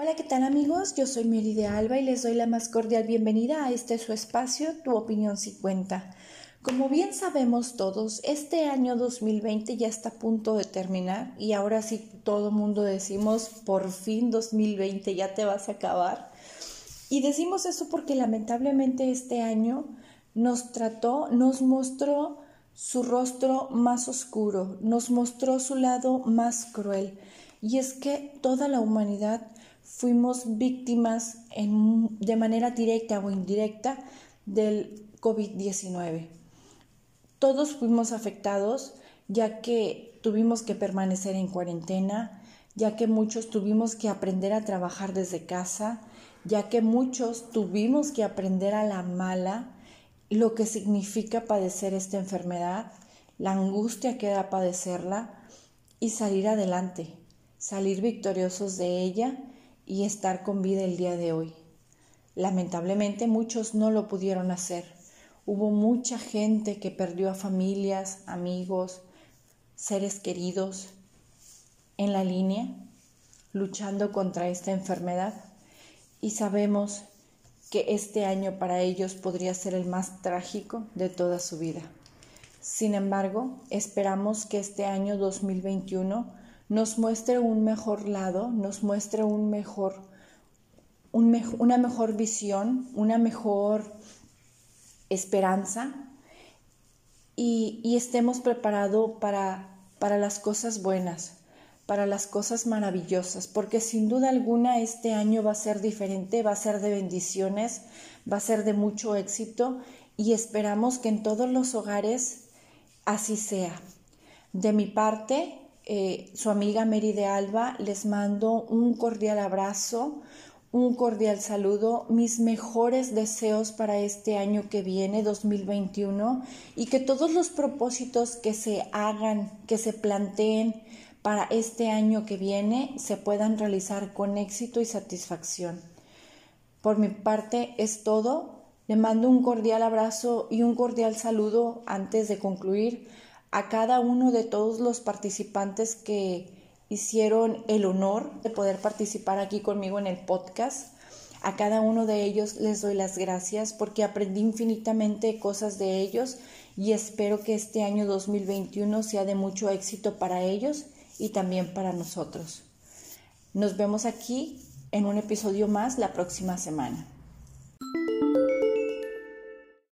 Hola, ¿qué tal amigos? Yo soy Mary de Alba y les doy la más cordial bienvenida a este su espacio, Tu Opinión 50. Como bien sabemos todos, este año 2020 ya está a punto de terminar y ahora sí todo mundo decimos, por fin 2020 ya te vas a acabar. Y decimos eso porque lamentablemente este año nos trató, nos mostró su rostro más oscuro, nos mostró su lado más cruel. Y es que toda la humanidad fuimos víctimas de manera directa o indirecta del COVID-19. Todos fuimos afectados ya que tuvimos que permanecer en cuarentena, ya que muchos tuvimos que aprender a trabajar desde casa, ya que muchos tuvimos que aprender a la mala lo que significa padecer esta enfermedad, la angustia que da padecerla y salir adelante, salir victoriosos de ella y estar con vida el día de hoy. Lamentablemente muchos no lo pudieron hacer. Hubo mucha gente que perdió a familias, amigos, seres queridos en la línea luchando contra esta enfermedad y sabemos que este año para ellos podría ser el más trágico de toda su vida. Sin embargo, esperamos que este año 2021 nos muestre un mejor lado, nos muestre un mejor, una mejor visión, una mejor esperanza y, estemos preparados para, para las cosas buenas, para las cosas maravillosas, porque sin duda alguna este año va a ser diferente, va a ser de bendiciones, va a ser de mucho éxito y esperamos que en todos los hogares así sea. De mi parte, eh, su amiga Mary de Alba, les mando un cordial abrazo, un cordial saludo, mis mejores deseos para este año que viene, 2021, y que todos los propósitos que se hagan, que se planteen para este año que viene, se puedan realizar con éxito y satisfacción. Por mi parte es todo. Le mando un cordial abrazo y un cordial saludo antes de concluir a cada uno de todos los participantes que hicieron el honor de poder participar aquí conmigo en el podcast. A cada uno de ellos les doy las gracias porque aprendí infinitamente cosas de ellos y espero que este año 2021 sea de mucho éxito para ellos y también para nosotros. Nos vemos aquí en un episodio más la próxima semana.